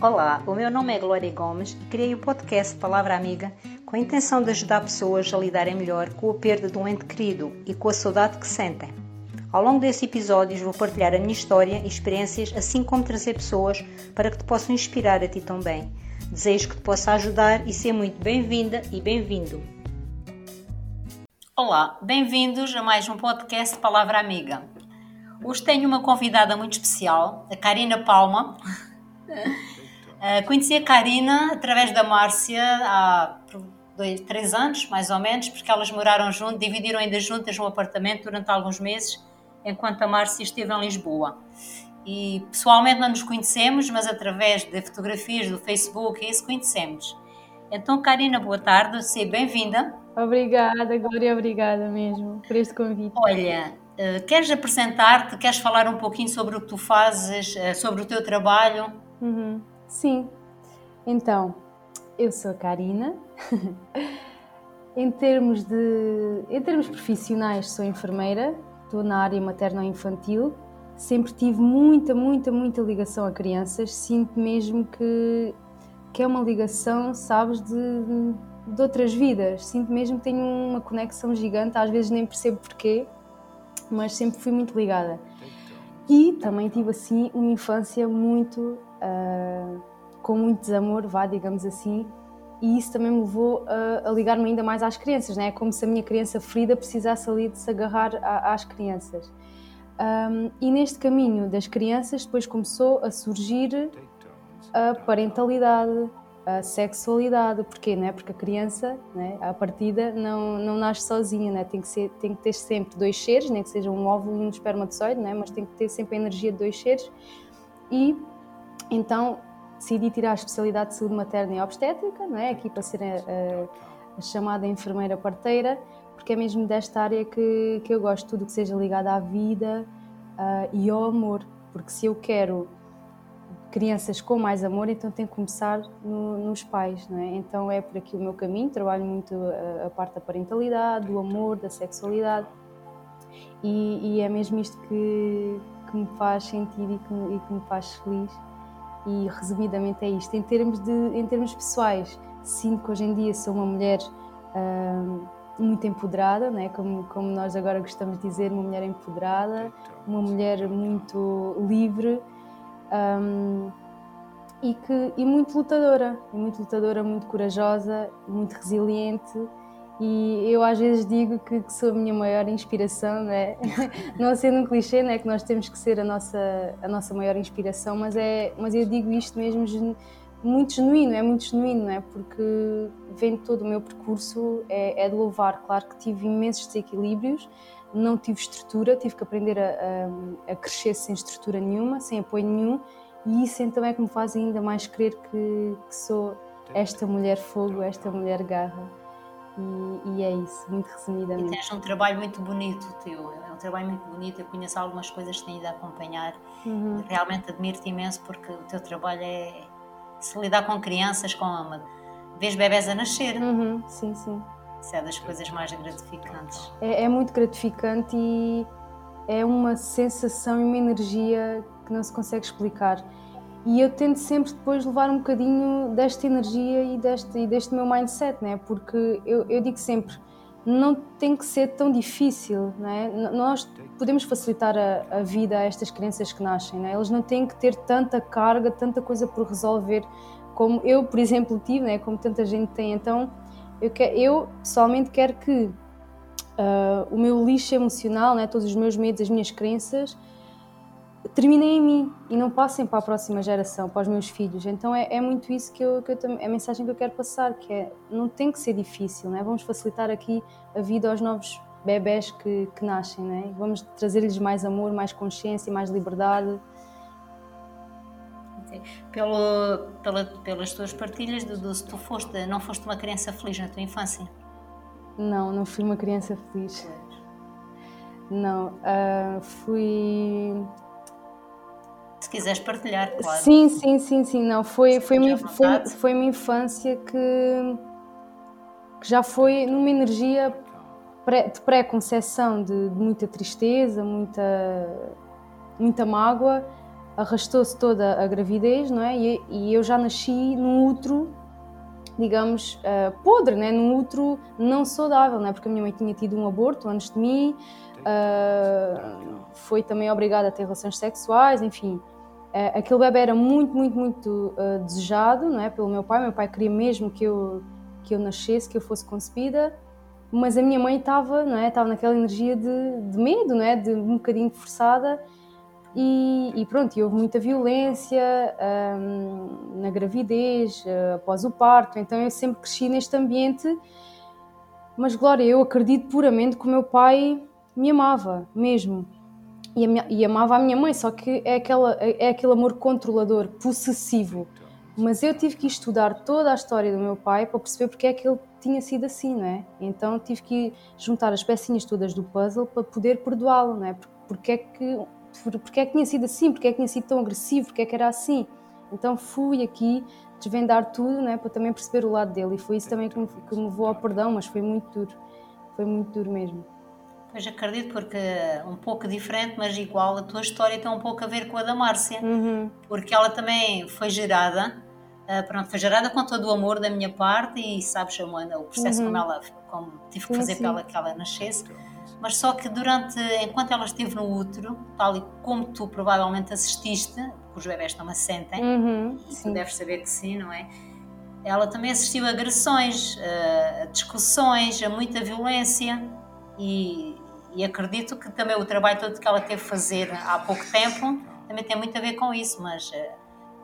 Olá, o meu nome é Glória Gomes e criei o podcast Palavra Amiga com a intenção de ajudar pessoas a lidarem melhor com a perda de um ente querido e com a saudade que sentem. Ao longo desses episódios vou partilhar a minha história e experiências, assim como trazer pessoas para que te possam inspirar a ti também. Desejo que te possa ajudar e ser muito bem-vinda e bem-vindo. Olá, bem-vindos a mais um podcast Palavra Amiga. Hoje tenho uma convidada muito especial, a Karina Palma. Uh, conheci a Karina através da Márcia há dois, três anos, mais ou menos, porque elas moraram juntas, dividiram ainda juntas um apartamento durante alguns meses, enquanto a Márcia esteve em Lisboa. E pessoalmente não nos conhecemos, mas através de fotografias do Facebook, isso conhecemos. Então, Karina, boa tarde, seja bem-vinda. Obrigada, Glória, obrigada mesmo por este convite. Olha, uh, queres apresentar-te, queres falar um pouquinho sobre o que tu fazes, uh, sobre o teu trabalho? Uhum. Sim. Então, eu sou a Karina. em termos de, em termos profissionais, sou enfermeira. Estou na área materno-infantil. Sempre tive muita, muita, muita ligação a crianças. Sinto mesmo que, que é uma ligação, sabes, de, de outras vidas. Sinto mesmo que tenho uma conexão gigante. Às vezes nem percebo porquê, mas sempre fui muito ligada. E também tive assim uma infância muito uh, com muito desamor, vá, digamos assim, e isso também me levou a, a ligar-me ainda mais às crianças, né? como se a minha criança ferida precisasse ali de se agarrar a, às crianças. Um, e neste caminho das crianças depois começou a surgir a parentalidade, a sexualidade, porquê? Né? Porque a criança, né, à partida, não, não nasce sozinha, né? tem, que ser, tem que ter sempre dois seres, nem que seja um óvulo e um espermatozoide, né? mas tem que ter sempre a energia de dois seres e então decidi tirar a especialidade de saúde materna e obstétrica, não é? aqui para ser a, a, chamada enfermeira parteira, porque é mesmo desta área que, que eu gosto, tudo que seja ligado à vida uh, e ao amor, porque se eu quero crianças com mais amor, então tenho que começar no, nos pais, não é? Então é por aqui o meu caminho, trabalho muito a, a parte da parentalidade, do amor, da sexualidade e, e é mesmo isto que, que me faz sentir e que, e que me faz feliz e resumidamente é isto. Em termos, de, em termos pessoais, sinto que hoje em dia sou uma mulher hum, muito empoderada, né? como, como nós agora gostamos de dizer, uma mulher empoderada, uma mulher muito livre hum, e, que, e muito lutadora, muito lutadora, muito corajosa, muito resiliente e eu às vezes digo que, que sou a minha maior inspiração, né? não sendo um clichê, né? que nós temos que ser a nossa, a nossa maior inspiração, mas, é, mas eu digo isto mesmo muito genuíno, é muito genuíno, não é? porque vendo todo o meu percurso é, é de louvar. Claro que tive imensos desequilíbrios, não tive estrutura, tive que aprender a, a, a crescer sem estrutura nenhuma, sem apoio nenhum, e isso então é que me faz ainda mais crer que, que sou esta mulher fogo, esta mulher garra. E, e, é isso, muito resumidamente. E tens um trabalho muito bonito teu, é um trabalho muito bonito. Eu conheço algumas coisas que tenho ido a acompanhar. Uhum. Realmente admiro-te imenso porque o teu trabalho é se lidar com crianças, com uma, vês bebés a nascer. Uhum. Sim, sim. Isso é das coisas mais gratificantes. É, é muito gratificante e é uma sensação e uma energia que não se consegue explicar. E eu tento sempre depois levar um bocadinho desta energia e deste, e deste meu mindset, né? porque eu, eu digo sempre, não tem que ser tão difícil, né? Nós podemos facilitar a, a, vida a estas crianças que nascem, né? Eles não têm que ter tanta carga, tanta coisa por resolver como eu, por exemplo, tive, né? Como tanta gente tem. Então, eu, eu pessoalmente quero que uh, o meu lixo emocional, né? Todos os meus medos, as minhas crenças, terminem em mim e não passem para a próxima geração, para os meus filhos. Então é, é muito isso que eu, que eu é a mensagem que eu quero passar, que é não tem que ser difícil, né? Vamos facilitar aqui a vida aos novos bebés que, que nascem, né? Vamos trazer-lhes mais amor, mais consciência, mais liberdade. Pelo, pela, pelas tuas partilhas, Dudu, se tu foste, não foste uma criança feliz na tua infância? Não, não fui uma criança feliz. Não, uh, fui se quiseres partilhar, claro. Sim, sim, sim, sim. Não, foi, foi, minha, foi, foi uma infância que, que já foi numa energia pré, de pré-conceição, de, de, muita tristeza, muita, muita mágoa, arrastou-se toda a gravidez, não é? E, e, eu já nasci num útero, digamos, uh, podre, né? Num útero não saudável, não é? Porque a minha mãe tinha tido um aborto antes de mim, uh, foi também obrigada a ter relações sexuais, enfim. Uh, aquele bebê era muito, muito, muito desejado, não é? Pelo meu pai. Meu pai queria mesmo que eu que eu nascesse, que eu fosse concebida mas a minha mãe estava, não é? Estava naquela energia de, de medo, não é? De um bocadinho forçada e, e pronto, e houve muita violência um, na gravidez, uh, após o parto, então eu sempre cresci neste ambiente. Mas Glória, eu acredito puramente que o meu pai me amava mesmo. E, e amava a minha mãe, só que é, aquela, é aquele amor controlador, possessivo. Mas eu tive que estudar toda a história do meu pai para perceber porque é que ele tinha sido assim, não é? Então tive que juntar as pecinhas todas do puzzle para poder perdoá-lo, não é? Porque é que porque é que tinha sido assim, porque é que tinha sido tão agressivo, porque é que era assim. Então fui aqui desvendar tudo, né, para também perceber o lado dele. E foi isso também que me, que me levou ao perdão, mas foi muito duro. Foi muito duro mesmo. Pois acredito, porque um pouco diferente, mas igual, a tua história tem um pouco a ver com a da Márcia, uhum. porque ela também foi gerada, uh, pronto, foi gerada com todo o amor da minha parte e sabes, Joana, o processo uhum. como ela, como tive que sim, fazer sim. para ela que ela nascesse mas só que durante, enquanto ela esteve no útero, tal e como tu provavelmente assististe, porque os bebés não assentem, uhum, tu deves saber que sim, não é? Ela também assistiu a agressões, a discussões, a muita violência e, e acredito que também o trabalho todo que ela teve a fazer há pouco tempo também tem muito a ver com isso, mas uh,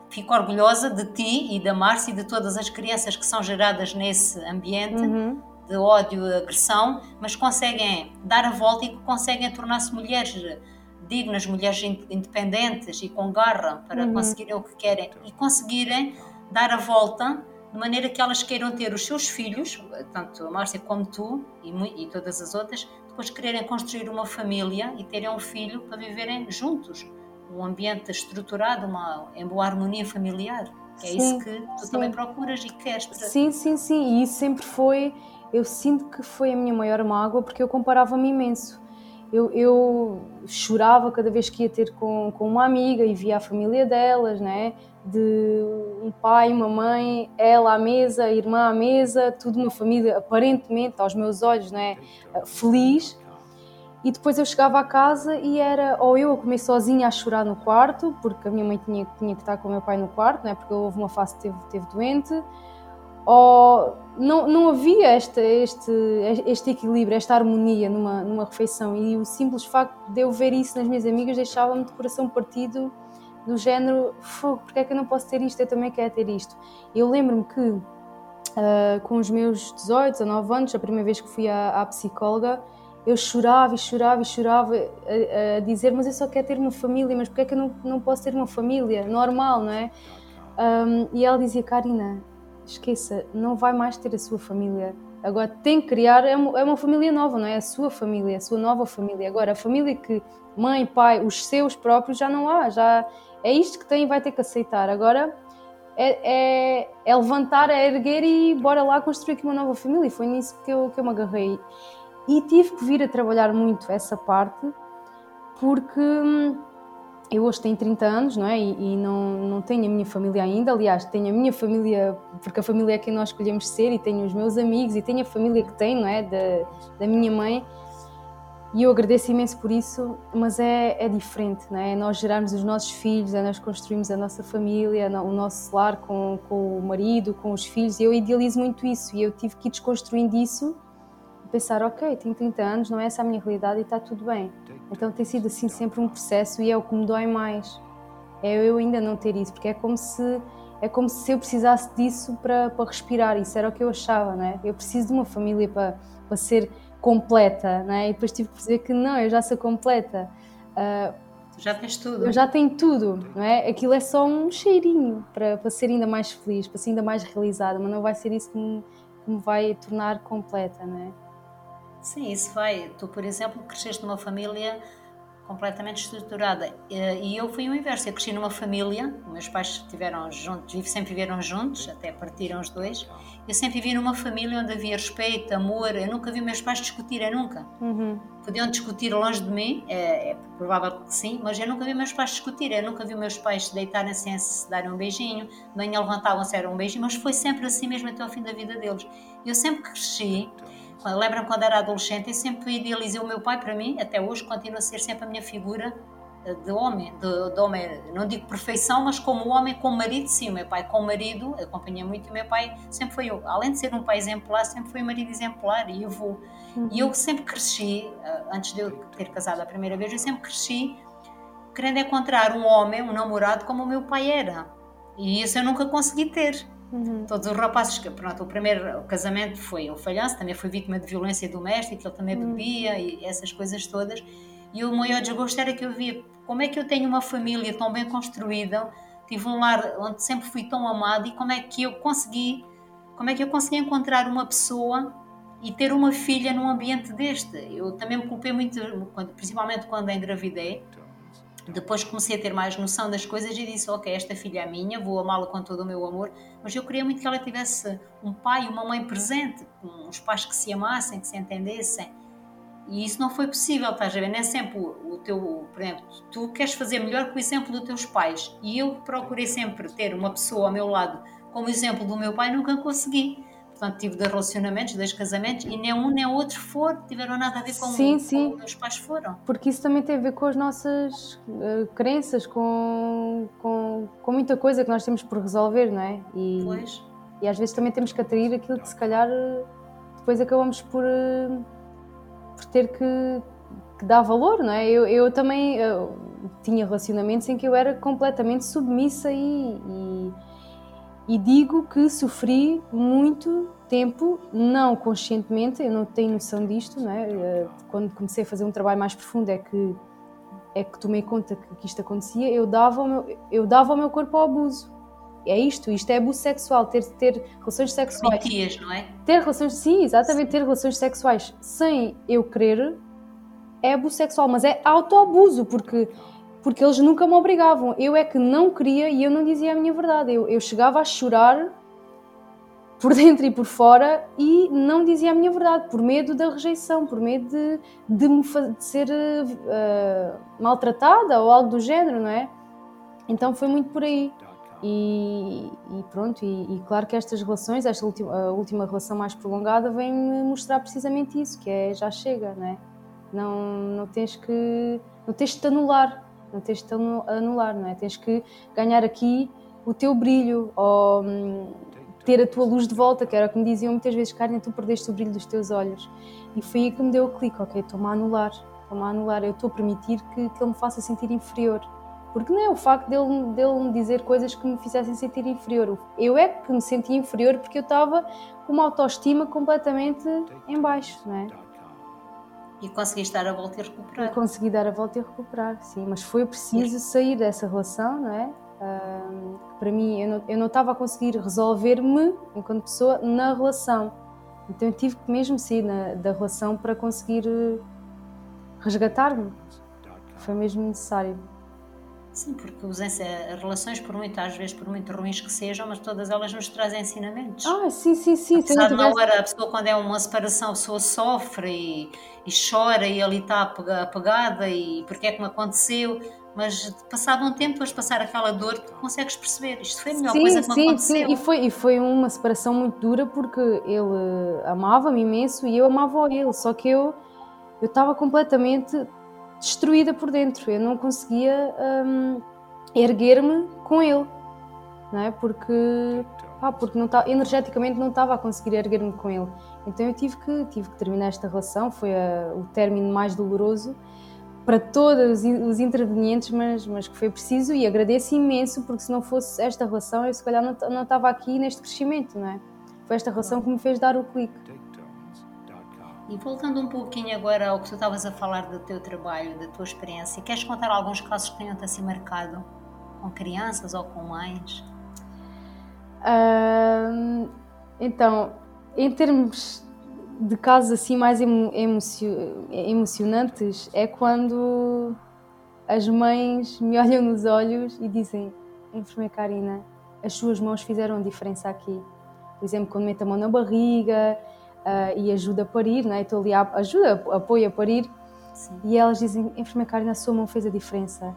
fico orgulhosa de ti e da Márcia e de todas as crianças que são geradas nesse ambiente. Uhum de ódio, e agressão, mas conseguem dar a volta e conseguem tornar-se mulheres dignas, mulheres independentes e com garra para uhum. conseguirem o que querem e conseguirem dar a volta de maneira que elas queiram ter os seus filhos, tanto a Márcia como tu e, e todas as outras, depois quererem construir uma família e terem um filho para viverem juntos, um ambiente estruturado, uma em boa harmonia familiar. É sim, isso que tu sim. também procuras e queres. Para... Sim, sim, sim. E isso sempre foi eu sinto que foi a minha maior mágoa porque eu comparava-me imenso. Eu, eu, chorava cada vez que ia ter com, com uma amiga e via a família delas, né? de um pai, uma mãe, ela à mesa, a irmã à mesa, tudo uma família aparentemente, aos meus olhos, né? feliz. E depois eu chegava a casa e era ou eu a comer sozinha a chorar no quarto, porque a minha mãe tinha, tinha que estar com o meu pai no quarto, né? porque houve uma fase que teve, teve doente, ou não, não havia este, este, este equilíbrio, esta harmonia numa, numa refeição. E o simples facto de eu ver isso nas minhas amigas deixava-me de coração partido, do género: fogo, porque é que eu não posso ter isto? Eu também quero ter isto. Eu lembro-me que, uh, com os meus 18, 19 anos, a primeira vez que fui à, à psicóloga, eu chorava e chorava e chorava a, a, dizer: Mas eu só quero ter uma família, mas porque é que eu não, não posso ter uma família normal, não é? Um, e ela dizia: Karina esqueça, não vai mais ter a sua família. Agora tem que criar, é uma, é uma família nova, não é? A sua família, a sua nova família. Agora, a família que mãe, pai, os seus próprios, já não há, já é isto que tem e vai ter que aceitar. Agora é, é, é, levantar, é erguer e bora lá construir aqui uma nova família. E foi nisso que eu, que eu me agarrei. E tive que vir a trabalhar muito essa parte, porque hum, eu hoje tenho 30 anos, não é? E, e, não, não tenho a minha família ainda. Aliás, tenho a minha família, porque a família é quem nós escolhemos ser, e tenho os meus amigos, e tenho a família que tenho, não é? Da, da minha mãe. E eu agradeço imenso por isso, mas é, é diferente, não é? é nós gerarmos os nossos filhos, é nós construirmos a nossa família, o nosso lar com, com o marido, com os filhos. Eu idealizo muito isso, e eu tive que ir desconstruindo isso pensar, ok, tenho 30 anos, não é essa a minha realidade e está tudo bem. Então tem sido assim sempre um processo e é o que me dói mais. É eu ainda não ter isso, porque é como se é como se eu precisasse disso para, para respirar. Isso era o que eu achava, não é? Eu preciso de uma família para, para ser completa, não é? E depois tive que dizer que não, eu já sou completa. Uh, já tens tudo. Eu já tenho tudo, não é? Aquilo é só um cheirinho para, para ser ainda mais feliz, para ser ainda mais realizada, mas não vai ser isso que me, que me vai tornar completa, não é? Sim, isso vai. Tu, por exemplo, cresceste numa família completamente estruturada. E eu fui o inverso. Eu cresci numa família, meus pais estiveram juntos, sempre viveram juntos, até partiram os dois. Eu sempre vivi numa família onde havia respeito, amor. Eu nunca vi meus pais discutirem, nunca. Uhum. Podiam discutir longe de mim, é, é, provável que sim, mas eu nunca vi meus pais discutirem. Eu nunca vi meus pais deitarem sem se darem um beijinho, de manhã levantavam-se, era um beijinho, mas foi sempre assim mesmo até ao fim da vida deles. Eu sempre cresci Lembro-me quando era adolescente, eu sempre idealizei o meu pai para mim, até hoje continua a ser sempre a minha figura eh, de homem, de, de homem, não digo perfeição, mas como homem, como marido, sim, o meu pai com marido, acompanhei muito, o meu pai sempre foi, além de ser um pai exemplar, sempre foi um marido exemplar, e eu vou, uhum. e eu sempre cresci, eh, antes de eu ter casado a primeira vez, eu sempre cresci querendo encontrar um homem, um namorado como o meu pai era, e isso eu nunca consegui ter, Uhum. Todos os rapazes que, pronto, o primeiro casamento foi um falhanço, também foi vítima de violência doméstica, ele também uhum. bebia e essas coisas todas. E o maior desgosto era que eu via como é que eu tenho uma família tão bem construída, tive um lar onde sempre fui tão amado e como é que eu consegui, como é que eu consegui encontrar uma pessoa e ter uma filha num ambiente deste. Eu também me culpei muito, principalmente quando engravidei, depois comecei a ter mais noção das coisas e disse: Ok, esta filha é minha, vou amá-la com todo o meu amor, mas eu queria muito que ela tivesse um pai e uma mãe presente, uns pais que se amassem, que se entendessem. E isso não foi possível, estás a ver? Nem sempre o, teu, por exemplo, tu queres fazer melhor com o exemplo dos teus pais. E eu procurei sempre ter uma pessoa ao meu lado como exemplo do meu pai, nunca consegui. Portanto, tive dois relacionamentos, dois casamentos, e nem um nem outro foram, tiveram nada a ver com, sim, sim. como meus pais foram. Porque isso também tem a ver com as nossas uh, crenças, com, com, com muita coisa que nós temos por resolver, não é? E, pois. E às vezes também temos que atrair aquilo que se calhar depois acabamos por, uh, por ter que, que, dar valor, não é? Eu, eu também eu tinha relacionamentos em que eu era completamente submissa e, e e digo que sofri muito tempo, não conscientemente, eu não tenho noção disto, não é? Eh, quando comecei a fazer um trabalho mais profundo é que é que tomei conta que, que isto acontecia, eu dava, o meu, eu dava o meu corpo ao abuso. É isto, isto é abuso sexual, ter, ter relações sexuais. Mentias, não é? Ter relações, sim, exatamente, ter relações sexuais sem eu querer é abuso sexual, mas é autoabuso, porque porque eles nunca me obrigavam. Eu é que não queria e eu não dizia a minha verdade. Eu, eu chegava a chorar por dentro e por fora e não dizia a minha verdade, por medo da rejeição, por medo de, de, me, de ser uh, maltratada ou algo do género, não é? Então foi muito por aí. E, e pronto, e, e, claro que estas relações, esta última, última relação mais prolongada, vem-me mostrar precisamente isso, que é já chega, não é? Não, não tens que não tens de te anular, não tens de anular, não é? Tens que ganhar aqui o teu brilho ou hum, ter a tua luz de volta, que era o que me diziam muitas vezes, Karen, tu perdeste o brilho dos teus olhos. E foi aí que me deu o clique, ok, estou-me a anular, estou-me a anular, eu estou a permitir que, que ele me faça sentir inferior. Porque não é o facto dele, dele me dizer coisas que me fizessem sentir inferior. Eu é que me sentia inferior porque eu estava com uma autoestima completamente em baixo, não é? E conseguiste dar a volta e recuperar. E consegui dar a volta e recuperar, sim. Mas foi preciso sair dessa relação, não é? Um, para mim, eu não, eu não estava a conseguir resolver-me enquanto pessoa na relação. Então eu tive que mesmo sair na, da relação para conseguir eh, resgatar-me. Foi mesmo necessário. Sim, porque as relações, por muito, às vezes, por muito ruins que sejam, mas todas elas nos trazem ensinamentos. Ah, sim, sim, sim. Apesar de na hora, a pessoa, quando é uma separação, a pessoa sofre e, e chora e ali está apegada e porque é que me aconteceu, mas passado um tempo, depois de passar aquela dor, tu consegues perceber. Isto foi a melhor sim, coisa que sim, me aconteceu. Sim, e foi, e foi uma separação muito dura porque ele amava-me imenso e eu amava ele, só que eu eu estava completamente destruída por dentro. Eu não conseguia um, erguer-me com ele, não é? Porque, pá, porque não tá, energeticamente não estava a conseguir erguer-me com ele. Então eu tive que, tive que terminar esta relação. Foi a, o término mais doloroso para todos os intervenientes, mas, mas que foi preciso e agradeço imenso, porque se não fosse esta relação, eu se calhar não, não estava aqui neste crescimento, não é? Foi esta relação que me fez dar o clique. E voltando um pouquinho agora ao que tu estavas a falar do teu trabalho, da tua experiência, queres contar alguns casos que tenham-te assim marcado com crianças ou com mães? Então, em termos de casos assim mais emo emocionantes, é quando as mães me olham nos olhos e dizem: Enfermeira Karina, as suas mãos fizeram diferença aqui. Por exemplo, quando mete a mão na barriga uh, e ajuda a parir, né? estou ali a ajuda, apoio a parir, Sim. e elas dizem: Enfermeira Karina, a sua mão fez a diferença.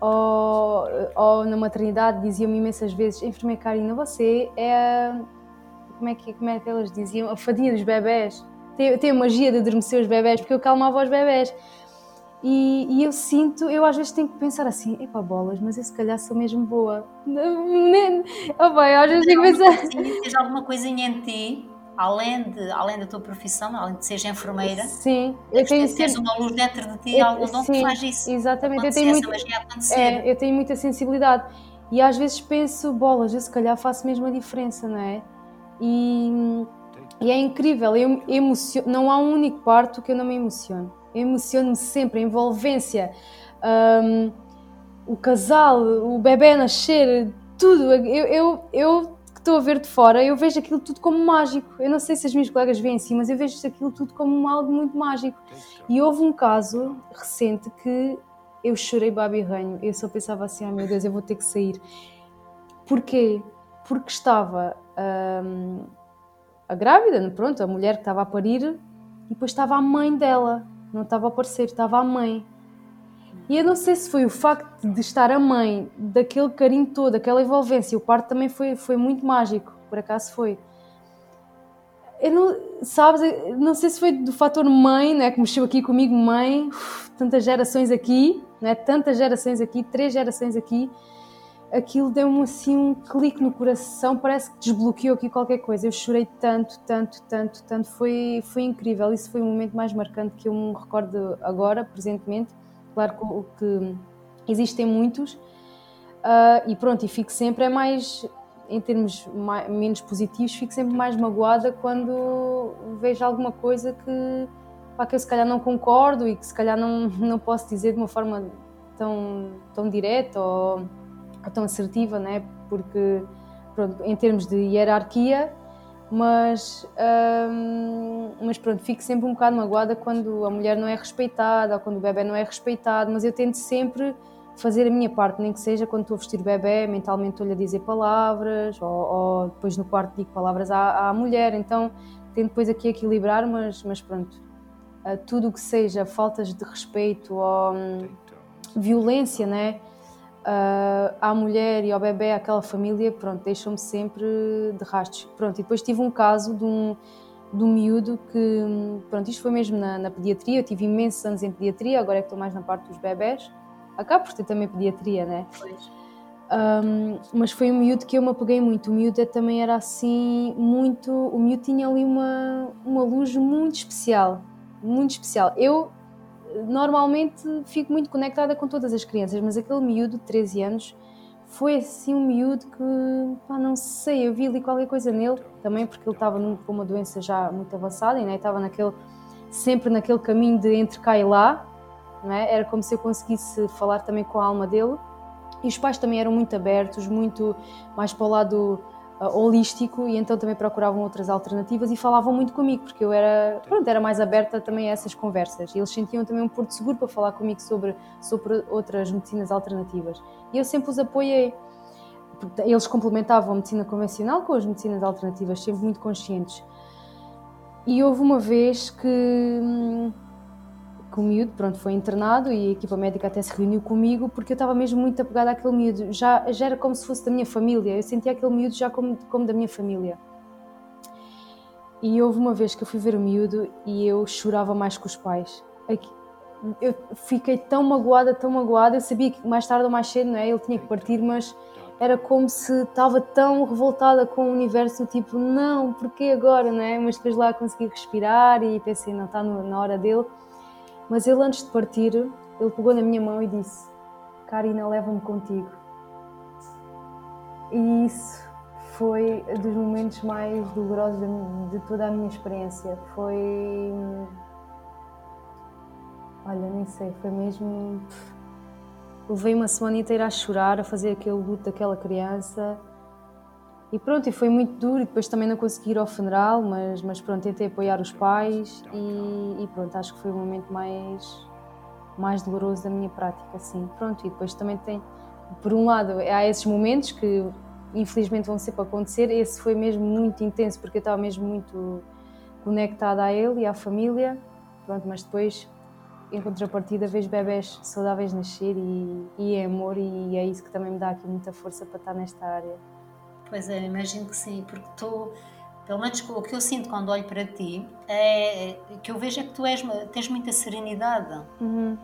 Ou, ou na maternidade diziam-me imensas vezes: Enfermeira Karina, você é a. Como é, que, como é que elas diziam? A fadinha dos bebés. Tem, tem a magia de adormecer os bebés, porque eu calmava os bebés. E, e, eu sinto, eu às vezes tenho que pensar assim, epá, bolas, mas eu se calhar sou mesmo boa. Oh, bem, às vezes tenho que pensar. Tens alguma coisinha em ti, além, de, além da tua profissão, além de seres enfermeira? Sim, eu tenho uma luz dentro de ti, algum dom que faz isso. Exatamente, eu tenho, muito, é, eu tenho muita sensibilidade. E às vezes penso, bolas, eu se calhar faço mesmo a diferença, não é? E, e é incrível, eu emociono, não há um único parto que eu não me emociono emociono-me sempre, a envolvência, um, o casal, o bebê nascer, tudo. Eu, eu, eu estou a ver de fora, eu vejo aquilo tudo como mágico. Eu não sei se as minhas colegas veem assim, mas eu vejo aquilo tudo como algo muito mágico. E houve um caso recente que eu chorei babi ranho. Eu só pensava assim, ai oh, meu Deus, eu vou ter que sair. Porquê? Porque estava um, a grávida, pronto, a mulher que estava a parir, e depois estava a mãe dela não estava a aparecer, estava a mãe. E eu não sei se foi o facto de estar a mãe, daquele carinho todo, aquela envolvência, o parto também foi, foi muito mágico, por acaso foi. Eu não, sabes, não sei se foi do fator mãe, né, que mexeu aqui comigo, mãe, tantas gerações aqui, né, tantas gerações aqui, três gerações aqui, aquilo deu-me assim um clique no coração, parece que desbloqueou aqui qualquer coisa. Eu chorei tanto, tanto, tanto, tanto, foi, foi incrível. Isso foi o momento mais marcante que eu me recordo agora, presentemente. Claro que, existem muitos, uh, e pronto, e fico sempre, é mais, em termos mais, menos positivos, fico sempre mais magoada quando vejo alguma coisa que, pá, que eu se calhar não concordo e que se calhar não, não posso dizer de uma forma tão, tão direta ou tão assertiva, né? porque pronto, em termos de hierarquia, mas, hum, mas pronto, fico sempre um bocado magoada quando a mulher não é respeitada ou quando o bebê não é respeitado, mas eu tento sempre fazer a minha parte, nem que seja quando estou a vestir o bebê, mentalmente estou-lhe a dizer palavras ou, ou, depois no quarto digo palavras à, à mulher, então tento depois aqui equilibrar, mas, mas pronto, uh, tudo o que seja faltas de respeito ou hum, violência, né? Uh, à mulher e ao bebê, àquela família, pronto, deixam-me sempre de rastros. Pronto, e depois tive um caso de um, de um miúdo que, pronto, isto foi mesmo na, na pediatria, eu tive imensos anos em pediatria, agora é que estou mais na parte dos bebés. Acabo por ter também pediatria, né? Pois. Um, mas foi um miúdo que eu me apeguei muito. O miúdo também era assim, muito. O miúdo tinha ali uma, uma luz muito especial. Muito especial. Eu normalmente fico muito conectada com todas as crianças, mas aquele miúdo de 13 anos foi assim um miúdo que, pá, não sei, eu vi ali qualquer coisa nele, também porque ele estava com uma doença já muito avançada e né, estava naquele, sempre naquele caminho de entre cá e lá, é? era como se eu conseguisse falar também com a alma dele. E os pais também eram muito abertos, muito mais para o lado holístico e então também procuravam outras alternativas e falavam muito comigo, porque eu era, pronto, era mais aberta também a essas conversas. E eles sentiam também um porto seguro para falar comigo sobre, sobre outras medicinas alternativas. E eu sempre os apoiei. Eles complementavam a medicina convencional com as medicinas alternativas, sempre muito conscientes. E houve uma vez que hum, que o miúdo pronto, foi internado e a equipa médica até se reuniu comigo porque eu estava mesmo muito apegada àquele miúdo. Já, já era como se fosse da minha família, eu sentia aquele miúdo já como, como da minha família. E houve uma vez que eu fui ver o miúdo e eu chorava mais que os pais. Eu fiquei tão magoada, tão magoada. Eu sabia que mais tarde ou mais cedo não é? ele tinha que partir, mas era como se estava tão revoltada com o universo, tipo, não, porquê agora, não é? Mas depois lá consegui respirar e pensei, não, está na hora dele. Mas ele, antes de partir, ele pegou na minha mão e disse: Karina, leva-me contigo. E isso foi dos momentos mais dolorosos de, toda a minha experiência. Foi. Olha, nem sei, foi mesmo. Levei uma semana inteira a chorar, a fazer aquele luto daquela criança. E pronto, e foi muito duro, e depois também não consegui ir ao funeral, mas, mas pronto, tentei apoiar os pais e, e pronto, acho que foi o momento mais, mais doloroso da minha prática, sim. Pronto, e depois também tem, por um lado, há esses momentos que infelizmente vão sempre acontecer. Esse foi mesmo muito intenso porque eu estava mesmo muito conectada a ele e à família. Pronto, mas depois, em contrapartida, vejo bebés saudáveis nascer e, e é amor e é isso que também me dá aqui muita força para estar nesta área. Pois é, imagino que sim, porque tu pelo menos o que eu sinto quando olho para ti, é, é que eu vejo é que tu és, tens muita serenidade, uhum.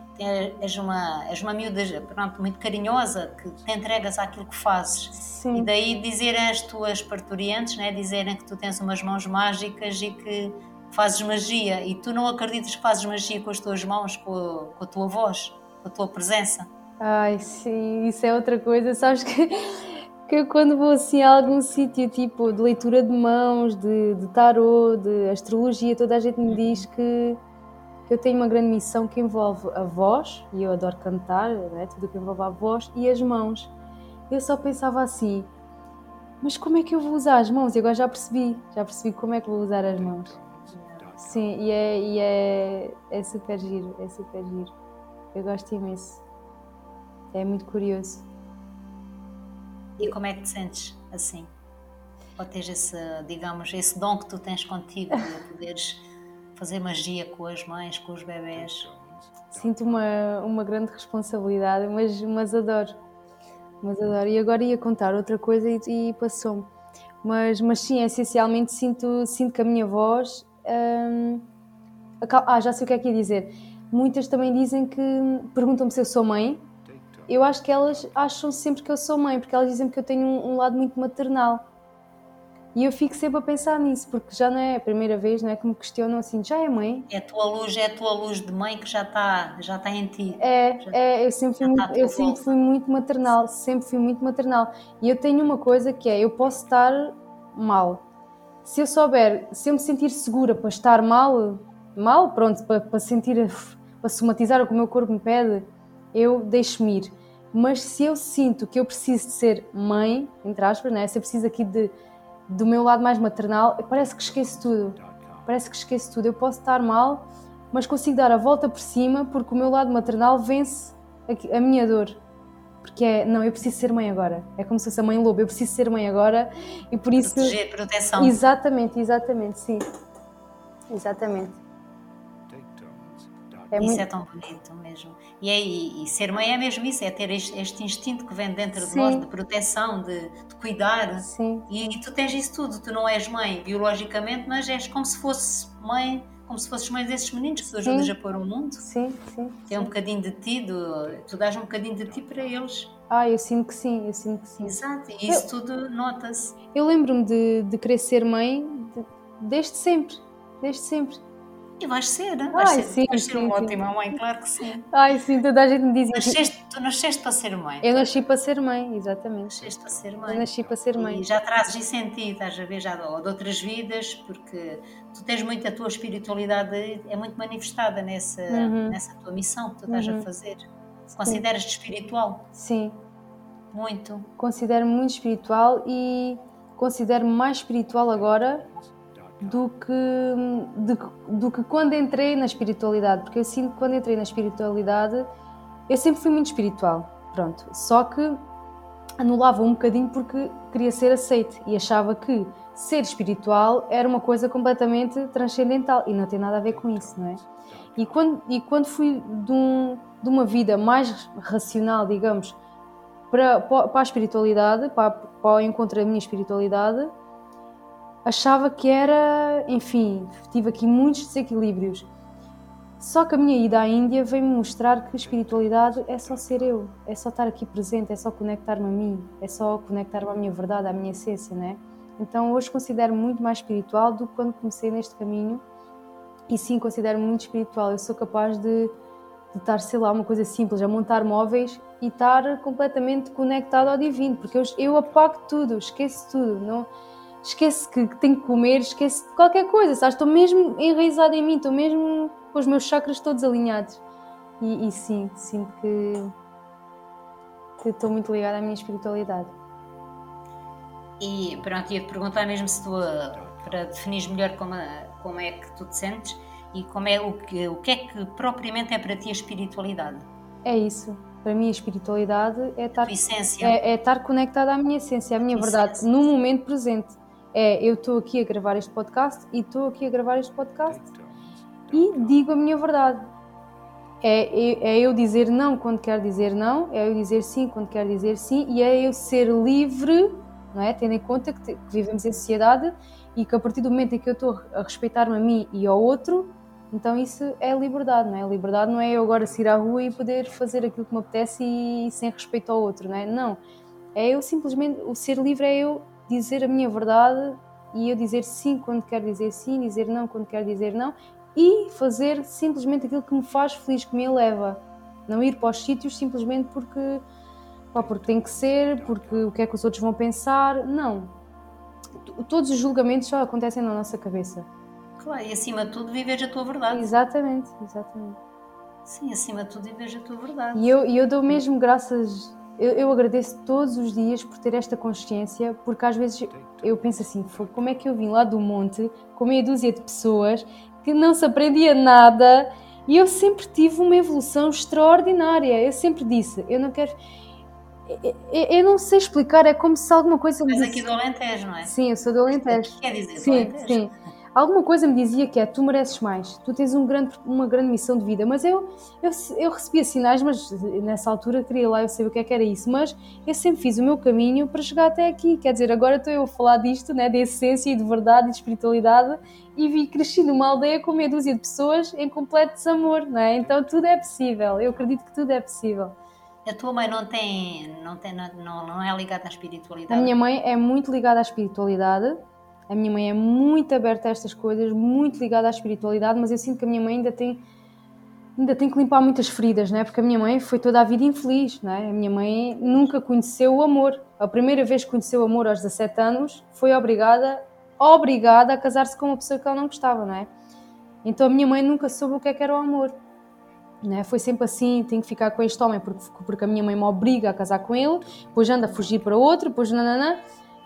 és, uma, és uma miúda pronto, muito carinhosa, que te entregas àquilo que fazes. Sim. E daí dizerem as tuas parturientes, né, dizerem que tu tens umas mãos mágicas e que fazes magia, e tu não acreditas que fazes magia com as tuas mãos, com a, com a tua voz, com a tua presença. Ai, sim, isso é outra coisa, sabes que que eu quando vou assim a algum sítio tipo de leitura de mãos, de, de tarô, de astrologia, toda a gente me diz que, que eu tenho uma grande missão que envolve a voz, e eu adoro cantar, né? tudo que envolve a voz, e as mãos. Eu só pensava assim, mas como é que eu vou usar as mãos? E agora já percebi, já percebi como é que vou usar as mãos. Sim, e é, e é, é super giro, é super giro. Eu gosto imenso. É muito curioso. E como é que te sentes assim? Ou tens esse, digamos, esse dom que tu tens contigo de poderes fazer magia com as mães, com os bebés? Sinto uma, uma grande responsabilidade, mas, mas adoro. Mas adoro. E agora ia contar outra coisa e, e passou-me. Mas, mas sim, essencialmente sinto, sinto que a minha voz. Hum, ah, já sei o que é que ia dizer. Muitas também dizem que. perguntam-me se eu sou mãe eu acho que elas acham sempre que eu sou mãe, porque elas dizem que eu tenho um, um, lado muito maternal. E eu fico sempre a pensar nisso, porque já não é a primeira vez, não é que me questionam assim, já é mãe? É a tua luz, é a tua luz de mãe que já está, já está em ti. É, já, é eu sempre, fui muito, eu sempre fui muito maternal, sempre fui muito maternal. E eu tenho uma coisa que é, eu posso estar mal. Se eu souber, se eu me sentir segura para estar mal, mal, pronto, para, para sentir, para somatizar o que o meu corpo me pede, eu deixo-me ir. Mas se eu sinto que eu preciso de ser mãe, entre aspas, né? se eu preciso aqui de, do meu lado mais maternal, parece que esqueço tudo. Parece que esqueço tudo. Eu posso estar mal, mas consigo dar a volta por cima porque o meu lado maternal vence a, a minha dor. Porque é, não, eu preciso ser mãe agora. É como se fosse a mãe lobo, eu preciso ser mãe agora e por isso. Proteger, proteção. Exatamente, exatamente, sim. Exatamente. É isso muito... é tão bonito mesmo. E, é, e, ser mãe é mesmo isso, é ter este, instinto que vem dentro Sim. de nós de proteção, de, de cuidar. Sim. E, e, tu tens isso tudo. Tu não és mãe biologicamente, mas és como se fosse mãe, como se fosses mãe desses meninos que tu ajudas a pôr o mundo. Sim, sim. É um bocadinho de ti, do, tu dás um bocadinho de ti para eles. Ah, eu sinto que sim, eu sinto que sim. Exato, e isso eu, tudo nota-se. Eu lembro-me de, de querer ser mãe de, desde sempre, desde sempre. E vais ser, vais Ai, ser, sim, vais ser sim, uma sim. ótima mãe, claro que sim. Ai, sim, toda a gente me diz nasceste, Tu nasceste para ser mãe. Eu nasci para ser mãe, exatamente. Nasceste para ser mãe. Eu nasci para ser mãe. E já trazes isso em ti, estás a ver, já de, de outras vidas, porque tu tens muito, a tua espiritualidade é muito manifestada nessa, uhum. nessa tua missão que tu estás uhum. a fazer. Consideras-te espiritual? Sim. Muito. Considero-me muito espiritual e considero-me mais espiritual agora do que, de, do que quando entrei na espiritualidade, porque eu sinto que quando entrei na espiritualidade eu sempre fui muito espiritual, pronto, só que anulava um bocadinho porque queria ser aceite e achava que ser espiritual era uma coisa completamente transcendental e não tem nada a ver com isso, não é? E quando, e quando fui de, um, de uma vida mais racional, digamos, para, para a espiritualidade, para, para o encontro da minha espiritualidade, achava que era, enfim, tive aqui muitos desequilíbrios. Só que a minha ida à Índia veio-me mostrar que espiritualidade é só ser eu, é só estar aqui presente, é só conectar-me a mim, é só conectar-me à minha verdade, à minha essência, né? Então hoje considero muito mais espiritual do que quando comecei neste caminho e sim considero muito espiritual. Eu sou capaz de, de estar, sei lá, uma coisa simples, a montar móveis e estar completamente conectado ao divino, porque eu, eu apago tudo, esqueço tudo, não esquece que, que tenho que comer, esquece qualquer coisa, sabes? Estou mesmo enraizada em mim, estou mesmo com os meus chakras todos alinhados. E, e sim, sinto que, estou muito ligada à minha espiritualidade. E pronto, ia-te perguntar mesmo se tu, para definir melhor como, como é que tu te sentes, e como é o que, o que é que propriamente é para ti a espiritualidade? É isso. Para mim, a espiritualidade é estar. É, é, estar conectada à minha essência, à minha verdade, essência. no momento presente. É, eu estou aqui a gravar este podcast e estou aqui a gravar este podcast e digo a minha verdade. É, é, é, eu dizer não quando quero dizer não, é eu dizer sim quando quero dizer sim e é eu ser livre, não é? tendo em conta que, te, que vivemos em sociedade e que a partir do momento em que eu estou a respeitar-me a mim e ao outro, então isso é liberdade, não é? Liberdade não é eu agora sair à rua e poder fazer aquilo que me apetece e sem respeito ao outro, não é? Não. É eu simplesmente, o ser livre é eu dizer a minha verdade e eu dizer sim quando quero dizer sim, dizer não quando quero dizer não e fazer simplesmente aquilo que me faz feliz, que me eleva. Não ir para os sítios simplesmente porque, pá, porque tem que ser, porque o que é que os outros vão pensar. Não. Todos os julgamentos só acontecem na nossa cabeça. Claro, e acima de tudo viveres a tua verdade. Exatamente, exatamente. Sim, acima de tudo viveres a tua verdade. E eu, eu dou mesmo graças, eu, eu, agradeço todos os dias por ter esta consciência, porque às vezes eu penso assim, como é que eu vim lá do monte com meia dúzia de pessoas que não se aprendia nada e eu sempre tive uma evolução extraordinária. Eu sempre disse, eu não quero. Eu, não sei explicar, é como se alguma coisa. Mas aqui do Alentejo, não é? Sim, eu sou do Alentejo. Quer dizer, sim, Alentejo. sim alguma coisa me dizia que é tu mereces mais, tu tens um grande, uma grande missão de vida. Mas eu, eu, eu recebia sinais, mas nessa altura queria lá eu saber o que é que era isso. Mas eu sempre fiz o meu caminho para chegar até aqui. Quer dizer, agora estou eu a falar disto, né, de essência e de verdade e de espiritualidade, e vi crescer numa aldeia com meia dúzia de pessoas em completo desamor, não é? Então tudo é possível. Eu acredito que tudo é possível. A tua mãe não tem, não tem, não, não é ligada à espiritualidade? A minha mãe é muito ligada à espiritualidade a minha mãe é muito aberta a estas coisas, muito ligada à espiritualidade, mas eu sinto que a minha mãe ainda tem ainda tem que limpar muitas feridas, não é? Porque a minha mãe foi toda a vida infeliz, não é? A minha mãe nunca conheceu o amor. A primeira vez que conheceu o amor aos 17 anos, foi obrigada, obrigada a casar-se com uma pessoa que ela não gostava, não é? Então a minha mãe nunca soube o que, é que era o amor. Não é? Foi sempre assim, tenho que ficar com este homem porque, porque a minha mãe me obriga a casar com ele, depois anda a fugir para outro, depois nananã.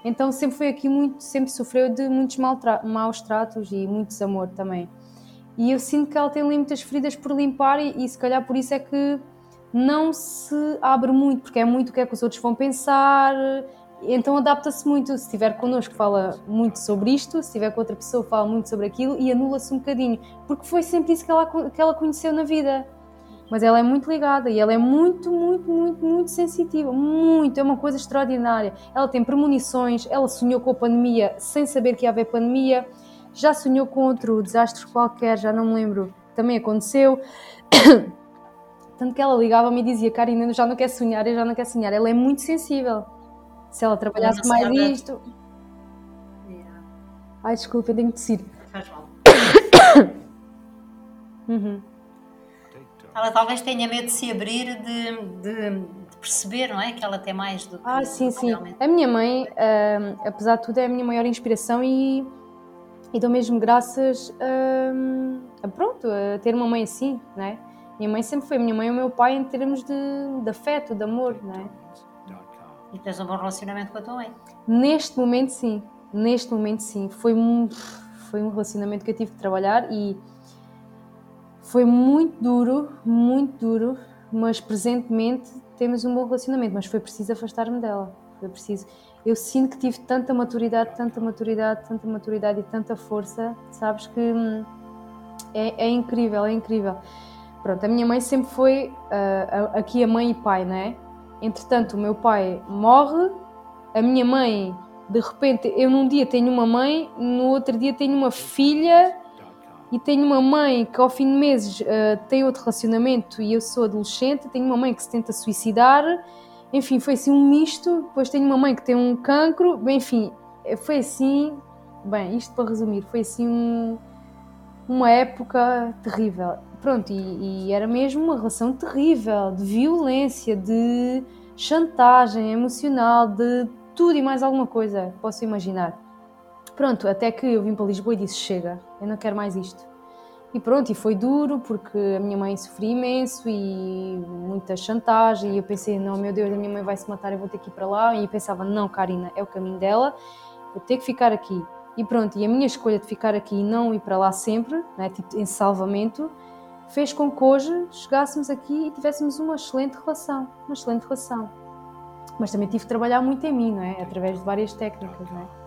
Então sempre foi aqui muito, sempre sofreu de muitos maus tratos e muito desamor também. E eu sinto que ela tem muitas feridas por limpar e, e se calhar por isso é que não se abre muito, porque é muito o que é que os outros vão pensar, então adapta-se muito. Se estiver connosco, fala muito sobre isto, se estiver com outra pessoa, fala muito sobre aquilo e anula-se um bocadinho, porque foi sempre isso que ela, que ela conheceu na vida mas ela é muito ligada e ela é muito, muito, muito, muito sensitiva, muito, é uma coisa extraordinária. Ela tem premonições, ela sonhou com a pandemia sem saber que ia haver pandemia, já sonhou com outro desastre qualquer, já não me lembro, também aconteceu. Tanto que ela ligava-me e dizia, Karina, já não quer sonhar, eu já não quero sonhar. Ela é muito sensível. Se ela trabalhasse mais nisto... Yeah. Ai, desculpa, eu tenho que tossir. Faz mal. uhum ela talvez tenha medo de se abrir, de, de, de, perceber, não é? Que ela tem mais do que. Ah, sim, sim. A minha mãe, uh, apesar de tudo, é a minha maior inspiração e, e dou mesmo graças uh, a, pronto, a ter uma mãe assim, não é? Minha mãe sempre foi a minha mãe e o meu pai em termos de, de afeto, de amor, não é? E tens um bom relacionamento com a tua mãe? Neste momento, sim. Neste momento, sim. Foi um, foi um relacionamento que eu tive que trabalhar e foi muito duro, muito duro, mas presentemente temos um bom relacionamento, mas foi preciso afastar-me dela. Foi preciso. Eu sinto que tive tanta maturidade, tanta maturidade, tanta maturidade e tanta força, sabes que hum, é, é incrível, é incrível. Pronto, a minha mãe sempre foi uh, aqui a mãe e pai, não é? Entretanto, o meu pai morre, a minha mãe, de repente, eu num dia tenho uma mãe, no outro dia tenho uma filha e tenho uma mãe que ao fim de meses uh, tem outro relacionamento e eu sou adolescente, tenho uma mãe que se tenta suicidar, enfim, foi assim um misto, depois tenho uma mãe que tem um cancro, bem, enfim, foi assim, bem, isto para resumir, foi assim um, uma época terrível. Pronto, e, e era mesmo uma relação terrível, de violência, de chantagem emocional, de tudo e mais alguma coisa, posso imaginar. Pronto, até que eu vim para Lisboa e disse: chega, eu não quero mais isto. E pronto, e foi duro porque a minha mãe sofria imenso e muita chantagem. E eu pensei: não, meu Deus, a minha mãe vai se matar, eu vou ter que ir para lá. E pensava: não, Karina, é o caminho dela, vou ter que ficar aqui. E pronto, e a minha escolha de ficar aqui e não ir para lá sempre, né, tipo em salvamento, fez com que hoje chegássemos aqui e tivéssemos uma excelente relação, uma excelente relação. Mas também tive que trabalhar muito em mim, não é? Através de várias técnicas, não é?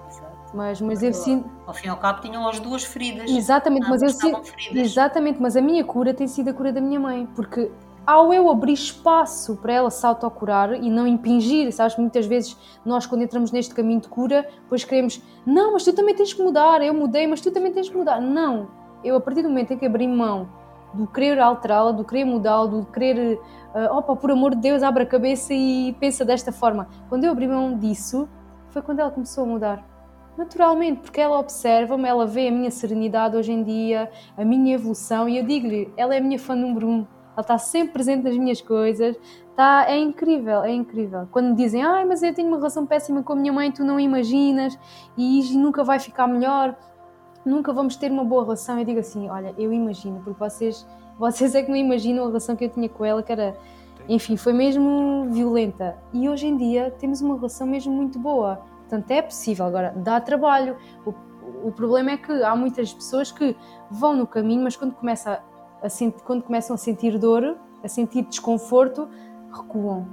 Mas, mas eu sinto. Ao fim e ao cabo tinham as duas feridas. Exatamente, mas eu sinto. Exatamente, mas a minha cura tem sido a cura da minha mãe, porque ao eu abrir espaço para ela se autocurar e não impingir, sabes? Muitas vezes nós, quando entramos neste caminho de cura, depois queremos, não, mas tu também tens que mudar, eu mudei, mas tu também tens que mudar. Não, eu a partir do momento em que abri mão do querer alterá-la, do querer mudá-la, do querer, uh, opa, por amor de Deus, abre a cabeça e pensa desta forma. Quando eu abri mão disso, foi quando ela começou a mudar naturalmente, porque ela observa-me, ela vê a minha serenidade hoje em dia, a minha evolução, e eu digo-lhe, ela é a minha fã número um, ela está sempre presente nas minhas coisas, está, é incrível, é incrível. Quando me dizem, ai, mas eu tenho uma relação péssima com a minha mãe, tu não imaginas, e nunca vai ficar melhor, nunca vamos ter uma boa relação, eu digo assim, olha, eu imagino, porque vocês, vocês é que não imaginam a relação que eu tinha com ela, que era enfim, foi mesmo violenta. E hoje em dia temos uma relação mesmo muito boa. Portanto, é possível. Agora, dá trabalho. O, o problema é que há muitas pessoas que vão no caminho, mas quando, começa a sentir, quando começam a sentir dor, a sentir desconforto, recuam.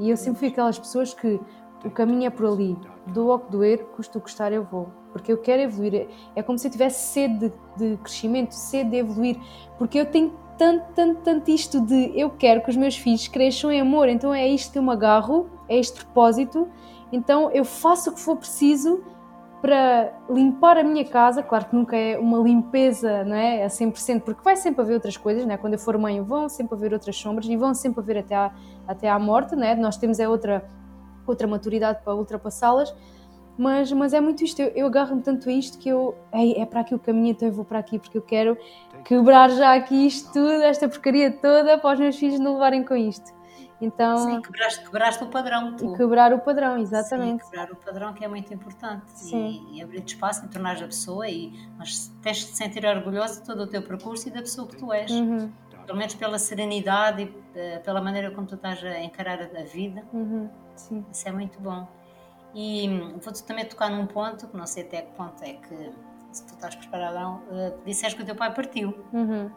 E eu sempre fui aquelas pessoas que o caminho é por ali, do o que doer, custa o custar, eu vou. Porque eu quero evoluir. É como se eu tivesse sede de, de crescimento, sede de evoluir. Porque eu tenho tanto, tanto, tanto isto de eu quero que os meus filhos cresçam em amor. Então é isto que eu me agarro, é este propósito então eu faço o que for preciso para limpar a minha casa, claro que nunca é uma limpeza não é, a 100%, porque vai sempre haver outras coisas, não é? quando eu for mãe vão sempre haver outras sombras e vão sempre haver até à, até à morte, não é? nós temos é outra, outra maturidade para ultrapassá-las, mas, mas é muito isto, eu, eu agarro-me tanto a isto que eu, é para aqui o caminho, então eu vou para aqui porque eu quero quebrar já aqui isto tudo, esta porcaria toda, para os meus filhos não levarem com isto. Então, Sim, quebraste, quebraste o padrão. Tu. Quebrar o padrão, exatamente. Sim, quebrar o padrão que é muito importante. Sim. E, e abrir espaço e tornar a pessoa, e, mas tens de te sentir orgulhoso de todo o teu percurso e da pessoa que tu és. Uhum. Pelo menos pela serenidade e eh, pela maneira como tu estás a encarar a vida. Uhum. Sim. Isso é muito bom. E hum, vou-te também tocar num ponto, que não sei até que ponto é que, se tu estás preparado ou não, uh, disseste que o teu pai partiu. Uhum.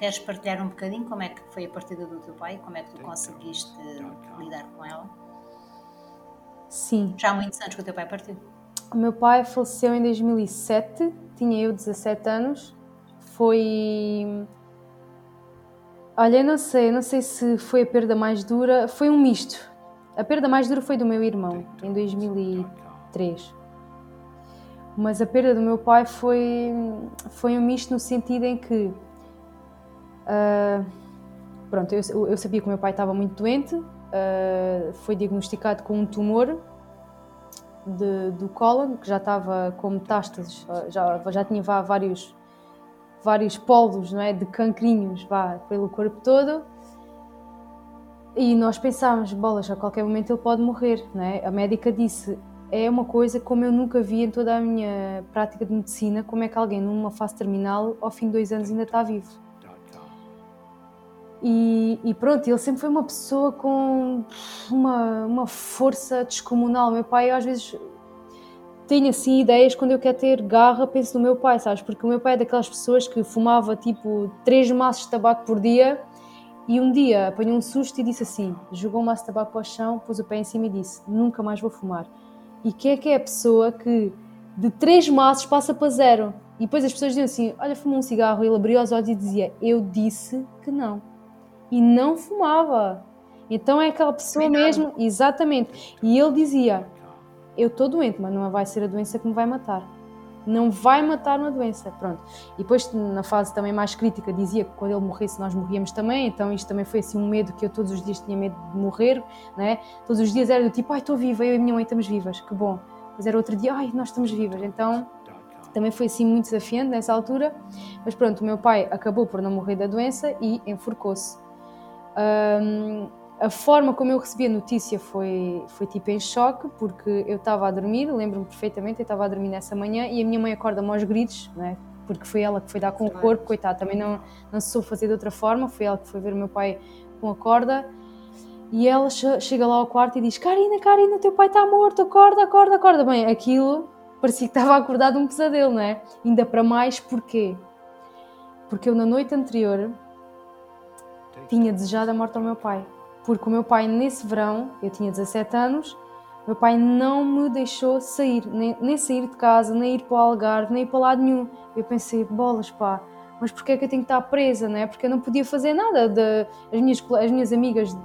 Queres partilhar um bocadinho como é que foi a partida do teu pai? Como é que tu conseguiste lidar com ela? Sim. Já há muitos anos que o teu pai partiu. O meu pai faleceu em 2007, tinha eu 17 anos. Foi. Olha, não sei, não sei se foi a perda mais dura. Foi um misto. A perda mais dura foi do meu irmão, em 2003. Mas a perda do meu pai foi, foi um misto no sentido em que Uh, pronto, eu, eu, sabia que o meu pai estava muito doente, uh, foi diagnosticado com um tumor de, do cólon, que já estava com metástases, já, já tinha vá, vários, vários polos não é, de cancrinhos vá, pelo corpo todo. E nós pensávamos, bolas, a qualquer momento ele pode morrer. Não é? A médica disse, é uma coisa como eu nunca vi em toda a minha prática de medicina, como é que alguém numa fase terminal, ao fim de dois anos, ainda está vivo. E, e, pronto, ele sempre foi uma pessoa com uma, uma força descomunal. Meu pai, às vezes, tem assim ideias quando eu quero ter garra, penso no meu pai, sabes? Porque o meu pai é daquelas pessoas que fumava tipo três maços de tabaco por dia e um dia apanhou um susto e disse assim: jogou um maço de tabaco para o chão, pôs o pé em cima e disse: Nunca mais vou fumar. E quem é que é a pessoa que de três maços passa para zero? E depois as pessoas diziam assim: Olha, fumou um cigarro. Ele abriu os olhos e dizia: Eu disse que não e não fumava. Então é aquela pessoa Cuidado. mesmo, exatamente. E ele dizia: Eu estou doente, mas não vai ser a doença que me vai matar. Não vai matar uma doença. Pronto. E depois, na fase também mais crítica, dizia que quando ele morresse, nós morríamos também. Então, isto também foi assim um medo que eu todos os dias tinha medo de morrer. Né? Todos os dias era do tipo: Ai, estou viva, eu e a minha mãe estamos vivas, que bom. Mas era outro dia: Ai, nós estamos vivas. Então, também foi assim muito desafiante nessa altura. Mas pronto, o meu pai acabou por não morrer da doença e enforcou-se. Um, a forma como eu recebi a notícia foi, foi tipo em choque, porque eu estava a dormir, lembro-me perfeitamente, eu estava a dormir nessa manhã e a minha mãe acorda-me aos gritos, né? porque foi ela que foi dar com o corpo, coitado, também não, não se soube fazer de outra forma, foi ela que foi ver o meu pai com a corda. E ela chega lá ao quarto e diz: Karina, Karina, teu pai está morto, acorda, acorda, acorda. Bem, aquilo parecia que estava acordado um pesadelo, não é? Ainda para mais, porquê? Porque eu na noite anterior tinha desejado a morte ao meu pai. Porque o meu pai, nesse verão, eu tinha 17 anos, meu pai não me deixou sair, nem, nem sair de casa, nem ir para o Algarve, nem ir para lado nenhum. Eu pensei, bolas, pá, mas porquê é que eu tenho que estar presa, né? Porque eu não podia fazer nada. De, as, minhas, as minhas amigas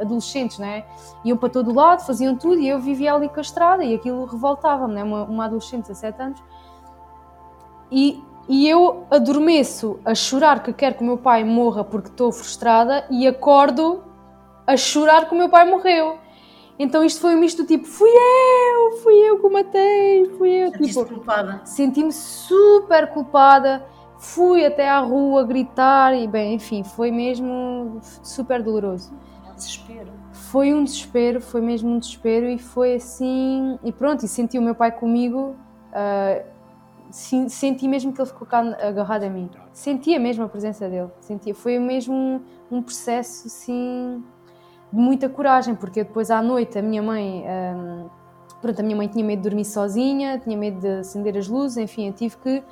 adolescentes, né? Iam para todo lado, faziam tudo e eu vivia ali castrada e aquilo revoltava-me, né? Uma, uma adolescente de 17 anos. E, e eu adormeço a chorar que quero que o meu pai morra porque estou frustrada e acordo a chorar que o meu pai morreu. Então isto foi um misto tipo, fui eu, fui eu que o matei, fui eu. Tipo, culpada. Senti-me super culpada, fui até à rua gritar e bem, enfim, foi mesmo super doloroso. É desespero. Foi um desespero, foi mesmo um desespero e foi assim, e pronto, e senti o meu pai comigo, uh, senti mesmo que ele ficou agarrado a mim. Sentia mesmo a presença dele, sentia, foi mesmo um, um processo assim de muita coragem, porque depois à noite a minha mãe. Um, pronto, a minha mãe tinha medo de dormir sozinha, tinha medo de acender as luzes, enfim, eu tive que.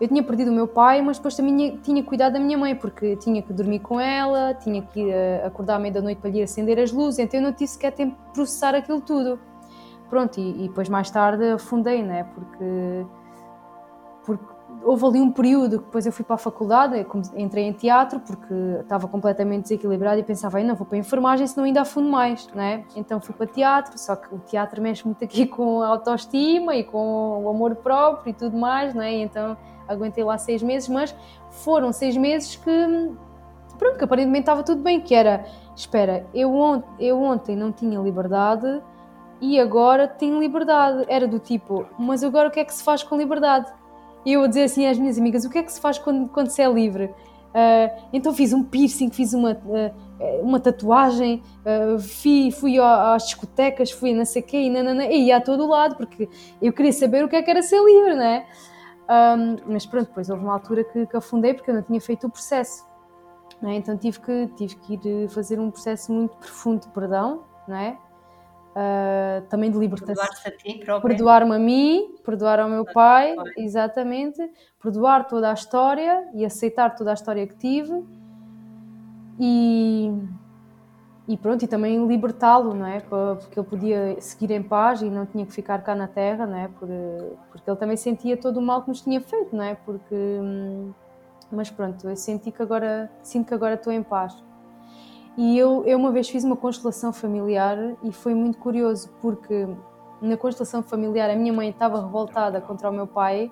Eu tinha perdido o meu pai, mas depois também tinha cuidado da minha mãe, porque tinha que dormir com ela, tinha que uh, acordar à meia-da-noite para lhe acender as luzes, então eu não tive sequer tempo de processar aquilo tudo. Pronto, e, e depois mais tarde afundei, né? Porque, porque houve ali um período que depois eu fui para a faculdade, entrei em teatro porque estava completamente desequilibrada e pensava, não vou para a enfermagem senão ainda afundo mais, né? Então fui para teatro, só que o teatro mexe muito aqui com a autoestima e com o amor próprio e tudo mais, né? Então aguentei lá seis meses, mas foram seis meses que, pronto, que aparentemente estava tudo bem, que era, espera, eu, ont eu ontem não tinha liberdade e agora tenho liberdade. Era do tipo, mas agora o que é que se faz com liberdade? E eu a dizer assim às minhas amigas: o que é que se faz quando, quando se é livre? Uh, então fiz um piercing, fiz uma, uh, uma tatuagem, uh, fui, fui às discotecas, fui a não sei o quê, e, nanana, e ia a todo lado, porque eu queria saber o que é que era ser livre, não é? Um, mas pronto, depois houve uma altura que, que afundei porque eu não tinha feito o processo. É? Então tive que, tive que ir fazer um processo muito profundo de perdão, não é? Uh, também de libertação. Perdoar-me a mim, perdoar ao meu pai, exatamente, perdoar toda a história e aceitar toda a história que tive e, e pronto, e também libertá-lo, não é? Porque ele podia seguir em paz e não tinha que ficar cá na terra, não é? porque ele também sentia todo o mal que nos tinha feito, não é? Porque, hum, mas pronto, eu senti que agora, sinto que agora estou em paz. E eu, eu uma vez fiz uma constelação familiar e foi muito curioso porque na constelação familiar a minha mãe estava revoltada contra o meu pai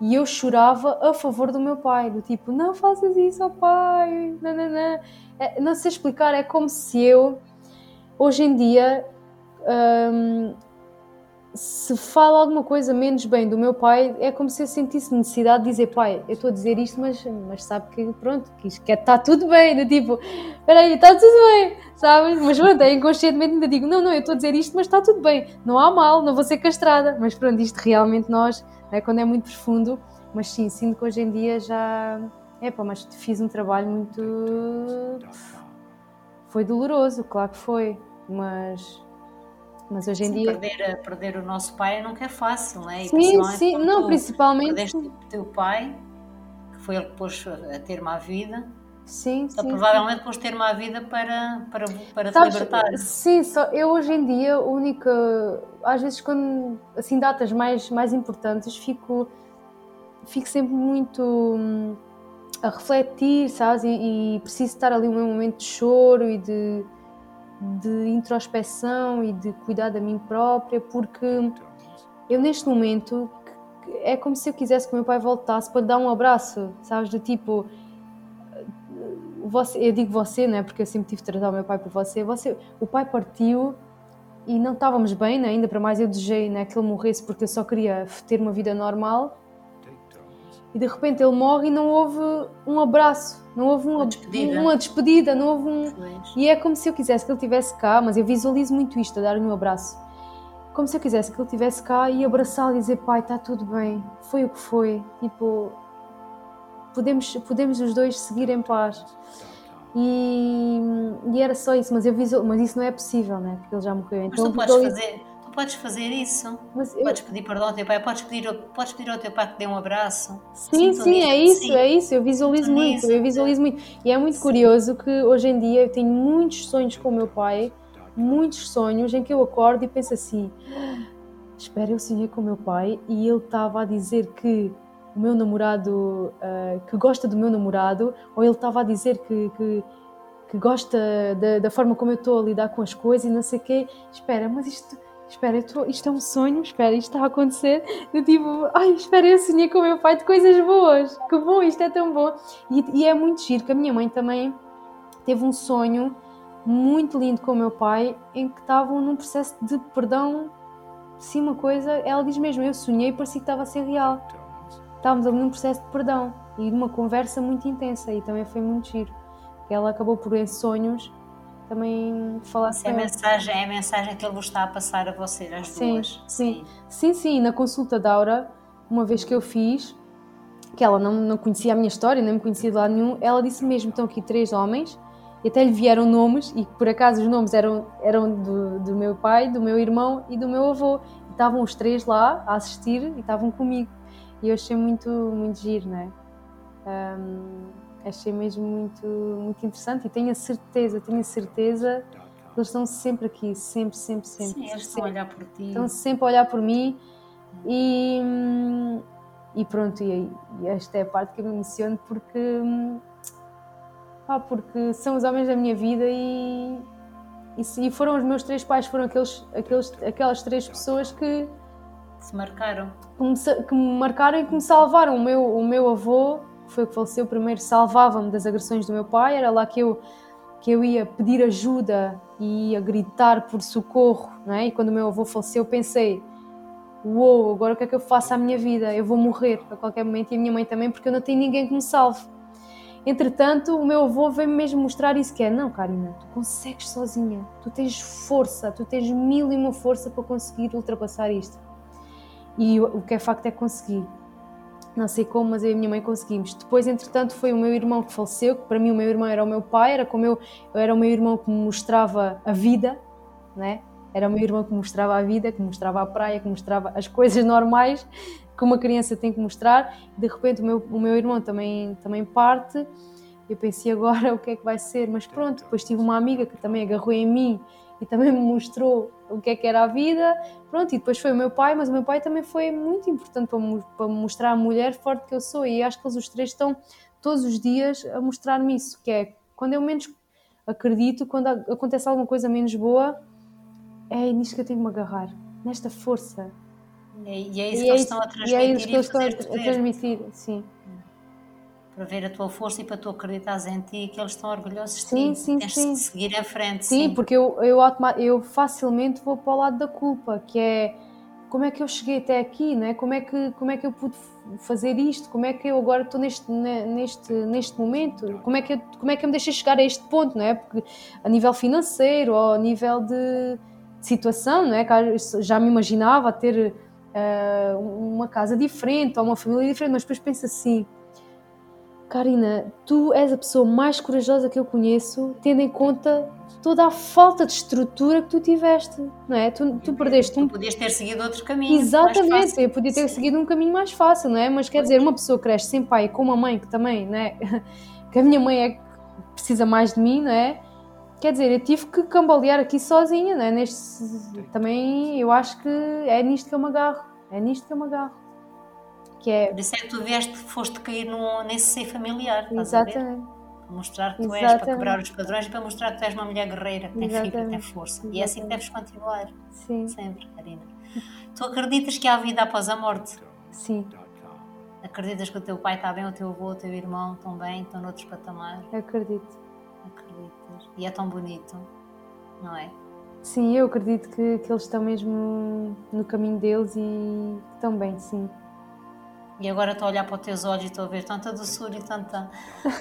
e eu chorava a favor do meu pai, do tipo, não faças isso ao pai, não, não, não. É, não sei explicar, é como se eu, hoje em dia, hum, se fala alguma coisa menos bem do meu pai, é como se eu sentisse necessidade de dizer, pai, eu estou a dizer isto, mas, mas sabe que pronto, que isto está tudo bem, do tipo, espera aí, está tudo bem, sabes? Mas pronto, é inconscientemente ainda digo, não, não, eu estou a dizer isto, mas está tudo bem, não há mal, não vou ser castrada, mas pronto, isto realmente nós, né, quando é muito profundo, mas sim, sinto que hoje em dia já, é pá, mas fiz um trabalho muito, foi doloroso, claro que foi, mas mas hoje em sim, dia. Perder, perder o nosso pai nunca é fácil, não é? E sim, sim, não, tu principalmente. Perdeste o teu pai, que foi ele que pôs a ter-me à vida. Sim, só sim. Provavelmente pôs ter-me à vida para, para, para Sabes, te libertar. Sim, só eu hoje em dia, a única. Às vezes, quando. Assim, datas mais, mais importantes, fico. Fico sempre muito. Hum, a refletir, sabes? E, e preciso estar ali um momento de choro e de de introspeção e de cuidar da mim própria, porque eu neste momento é como se eu quisesse que o meu pai voltasse para lhe dar um abraço, sabes? Do tipo, você, eu digo você, não é? Porque eu sempre tive de tratar o meu pai por você. você o pai partiu e não estávamos bem, né? ainda para mais eu desejei né, que ele morresse porque eu só queria ter uma vida normal e de repente ele morre e não houve um abraço, não houve uma, uma, despedida. uma despedida, não houve um. E é como se eu quisesse que ele estivesse cá, mas eu visualizo muito isto, a dar-lhe um abraço. Como se eu quisesse que ele estivesse cá e abraçá-lo e dizer: Pai, está tudo bem, foi o que foi. Tipo, podemos, podemos os dois seguir em paz. E, e era só isso, mas, eu visual, mas isso não é possível, né? porque ele já morreu. Então, mas tu podes fazer podes fazer isso. Eu... Podes pedir perdão ao teu pai, podes pedir, podes pedir ao teu pai que dê um abraço. Sim, Sinto sim, é isso, sim. é isso. Eu visualizo muito, eu visualizo muito. E é muito curioso que hoje em dia eu tenho muitos sonhos com o meu pai, muitos sonhos em que eu acordo e penso assim: espera, eu sonhei com o meu pai e ele estava a dizer que o meu namorado, uh, que gosta do meu namorado, ou ele estava a dizer que, que que gosta da, da, forma como eu estou a lidar com as coisas e não sei o quê. Espera, mas isto, espera, tô, isto é um sonho, espera, isto está a acontecer. Eu tipo, ai, espera, eu sonhei com o meu pai de coisas boas, que bom, isto é tão bom. E, e é muito giro, que a minha mãe também teve um sonho muito lindo com o meu pai, em que estavam num processo de perdão. Sim, uma coisa, ela diz mesmo, eu sonhei e parecia que estava a ser real. Estávamos ali num processo de perdão e numa conversa muito intensa e também foi muito giro ela acabou por em sonhos também falar Essa é a mensagem é a mensagem que ele vos está a passar a vocês as sim, duas. sim. Sim. Sim na consulta da Aura uma vez que eu fiz que ela não, não conhecia a minha história nem me conhecia de lado nenhum ela disse mesmo estão aqui três homens e até lhe vieram nomes e por acaso os nomes eram eram do, do meu pai do meu irmão e do meu avô. E estavam os três lá a assistir e estavam comigo. E eu achei muito muito giro né um, achei mesmo muito, muito interessante e tenho a certeza, tenho a certeza que eles estão sempre aqui, sempre, sempre, sempre. Sim, eles estão a olhar por ti. Estão sempre a olhar por mim e, e pronto, e, e esta é a parte que eu me emociono porque, ah, porque são os homens da minha vida e, e, e foram os meus três pais, foram aqueles, aqueles, aquelas três pessoas que se marcaram. Que me, que me marcaram e que me salvaram. O meu, o meu avô foi que faleceu primeiro, salvava-me das agressões do meu pai, era lá que eu, que eu ia pedir ajuda e ia gritar por socorro, não é? E quando o meu avô faleceu, pensei: uou, wow, agora o que é que eu faço à minha vida? Eu vou morrer a qualquer momento e a minha mãe também, porque eu não tenho ninguém que me salve. Entretanto, o meu avô veio-me mesmo mostrar isso que é, não, Karina, tu consegues sozinha, tu tens força, tu tens mil e uma força para conseguir ultrapassar isto. E o que é facto é conseguir não sei como, mas eu e a minha mãe conseguimos. Depois, entretanto, foi o meu irmão que faleceu, que para mim o meu irmão era o meu pai, era como eu, eu era o meu irmão que me mostrava a vida, né? Era o meu irmão que me mostrava a vida, que me mostrava a praia, que me mostrava as coisas normais que uma criança tem que mostrar. De repente, o meu, o meu irmão também, também parte. Eu pensei agora o que é que vai ser, mas pronto. Depois tive uma amiga que também agarrou em mim e também me mostrou o que é que era a vida. Pronto, e depois foi o meu pai, mas o meu pai também foi muito importante para, me, para mostrar a mulher forte que eu sou. E acho que eles os três estão todos os dias a mostrar-me isso, que é quando eu menos acredito, quando acontece alguma coisa menos boa, é nisto que eu tenho que me agarrar, nesta força. E é isso que eles estão a transmitir. E é isso que eles estão a transmitir, sim para ver a tua força e para tu acreditares em ti que eles estão orgulhosos de sim, ti. Sim, Tens sim. de seguir em frente. Sim, sim. porque eu, eu, eu facilmente vou para o lado da culpa, que é como é que eu cheguei até aqui, né? como, é que, como é que eu pude fazer isto, como é que eu agora estou neste, neste, neste momento, como é, que eu, como é que eu me deixei chegar a este ponto, não é? Porque a nível financeiro ou a nível de, de situação, não é? já me imaginava ter uh, uma casa diferente ou uma família diferente, mas depois penso assim, Karina, tu és a pessoa mais corajosa que eu conheço, tendo em conta toda a falta de estrutura que tu tiveste, não é? Tu, tu perdeste um. Tu podias ter seguido outro caminho. Exatamente, eu podia ter Sim. seguido um caminho mais fácil, não é? Mas quer dizer, uma pessoa cresce sem pai e com uma mãe que também, não é? que a minha mãe é que precisa mais de mim, não é? Quer dizer, eu tive que cambalear aqui sozinha, não é? Neste, também eu acho que é nisto que eu me agarro, é nisto que eu me agarro. Que é... Por isso é que tu vieste, foste cair no, nesse seio familiar, Exatamente. Para mostrar que tu Exatamente. és, para quebrar os padrões e para mostrar que tu és uma mulher guerreira, que tem fibra, tem força. Exatamente. E é assim que deves continuar. Sim. Sempre, Karina. Tu acreditas que há vida após a morte? Sim. Acreditas que o teu pai está bem, o teu avô, o teu irmão estão bem, estão noutros patamares? Acredito. Acreditas. E é tão bonito, não é? Sim, eu acredito que, que eles estão mesmo no caminho deles e estão bem, sim. E agora estou a olhar para os teus olhos e estou a ver tanta doçura e tanta,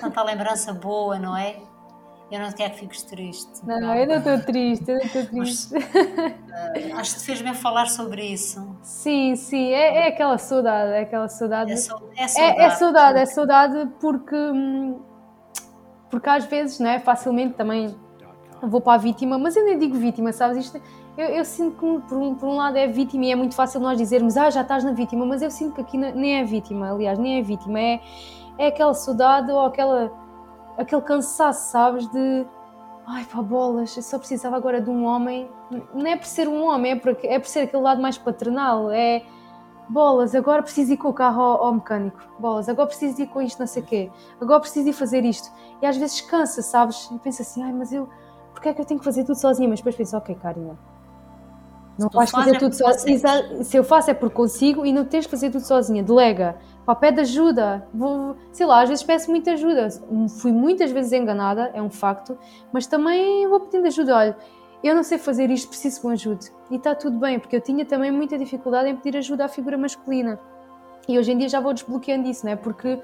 tanta lembrança boa, não é? Eu não quero que fiques triste. Não, não, eu não estou triste, eu não estou triste. Mas, uh, acho que te fez bem falar sobre isso. Sim, sim, é, é aquela saudade, é aquela saudade. É, so, é saudade. É, é saudade, é saudade porque, porque às vezes, não é? Facilmente também vou para a vítima, mas eu nem digo vítima, sabes? Isto, eu, eu, sinto que por um, por um lado é vítima e é muito fácil nós dizermos, ah, já estás na vítima, mas eu sinto que aqui nem é vítima, aliás, nem é vítima, é, é aquela saudade ou aquela, aquele cansaço, sabes, de ai pá, bolas, eu só precisava agora de um homem, não é por ser um homem, é por, é por ser aquele lado mais paternal, é bolas, agora preciso ir com o carro ao, mecânico, bolas, agora preciso ir com isto, não sei o quê, agora preciso ir fazer isto. E às vezes cansa, sabes? E pensa assim, ai, mas eu, porque é que eu tenho que fazer tudo sozinha? Mas depois penso, ok, Karina, não vais fazer é tudo sozinha. Se eu faço é porque consigo e não tens que fazer tudo sozinha, delega. Pá, pede ajuda. Vou, sei lá, às vezes peço muita ajuda. Fui muitas vezes enganada, é um facto, mas também vou pedindo ajuda. Olha, eu não sei fazer isto, preciso que me ajude. E está tudo bem, porque eu tinha também muita dificuldade em pedir ajuda à figura masculina. E hoje em dia já vou desbloqueando isso, né? Porque,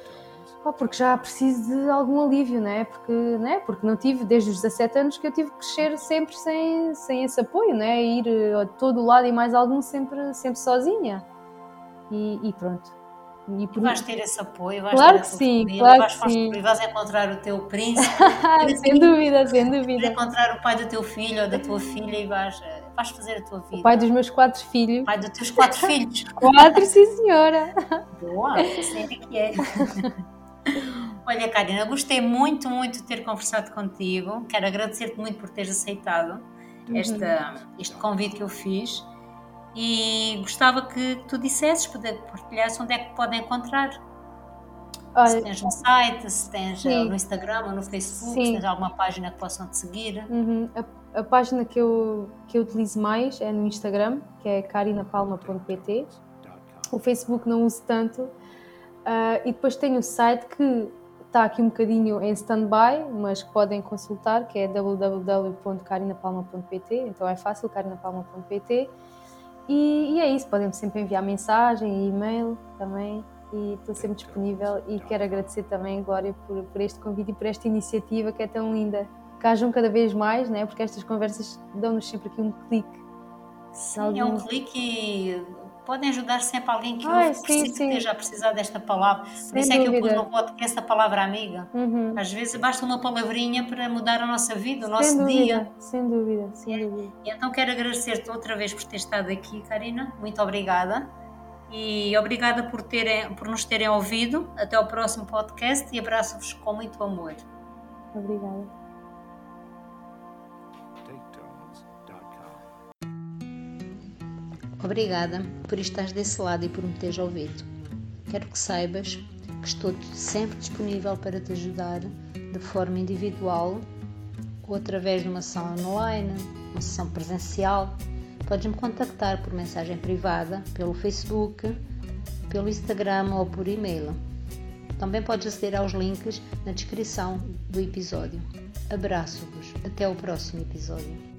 porque já preciso de algum alívio, né? Porque, né? porque não tive, desde os 17 anos, que eu tive que crescer sempre sem, sem esse apoio, né? Ir a todo lado e mais algum sempre, sempre sozinha. E, e pronto. E por... vais ter esse apoio, vais claro ter que sim, claro vais, que sim. vais encontrar o teu príncipe, sem dúvida, sem dúvida. Vais encontrar o pai do teu filho ou da tua filha e vais, eh, vais fazer a tua vida. O pai dos meus quatro filhos. Pai dos teus quatro filhos. quatro, sim senhora. Boa, assim é que é. Olha, Karina, gostei muito, muito de ter conversado contigo. Quero agradecer-te muito por teres aceitado uhum. esta, este convite que eu fiz e gostava que tu dissesses, partilhasses onde é que podem encontrar. Olha, se tens um site, se tens sim. no Instagram ou no Facebook, sim. se tens alguma página que possam te seguir. Uhum. A, a, página que eu, que eu utilizo mais é no Instagram, que é carinapalma.pt. O Facebook não uso tanto. Uh, e depois tenho o site que está aqui um bocadinho em stand-by, mas que podem consultar, que é www.carinapalma.pt. Então é fácil, carinapalma.pt. E, e, é isso, podem sempre enviar mensagem e e-mail também. E estou sempre disponível e quero agradecer também, Glória, por, por este convite e por esta iniciativa que é tão linda. Que hajam cada vez mais, né? porque estas conversas dão-nos sempre aqui um clique. Sim, é um clique podem ajudar sempre alguém que, Ai, sim, precisa, sim. esteja a precisar desta palavra. Sem Por isso é que eu pus no podcast a palavra amiga. Uhum. Às vezes basta uma palavrinha para mudar a nossa vida, o sem nosso dúvida, dia. Sem dúvida, sem é. dúvida. E então quero agradecer-te outra vez por ter estado aqui, Karina. Muito obrigada. E obrigada por, terem, por nos terem ouvido. Até ao próximo podcast e abraço-vos com muito amor. Obrigada. Obrigada por estares desse lado e por me teres ouvido. Quero que saibas que estou sempre disponível para te ajudar de forma individual ou através de uma sessão online, uma sessão presencial. Podes-me contactar por mensagem privada, pelo Facebook, pelo Instagram ou por e-mail. Também podes aceder aos links na descrição do episódio. Abraço-vos. Até o próximo episódio.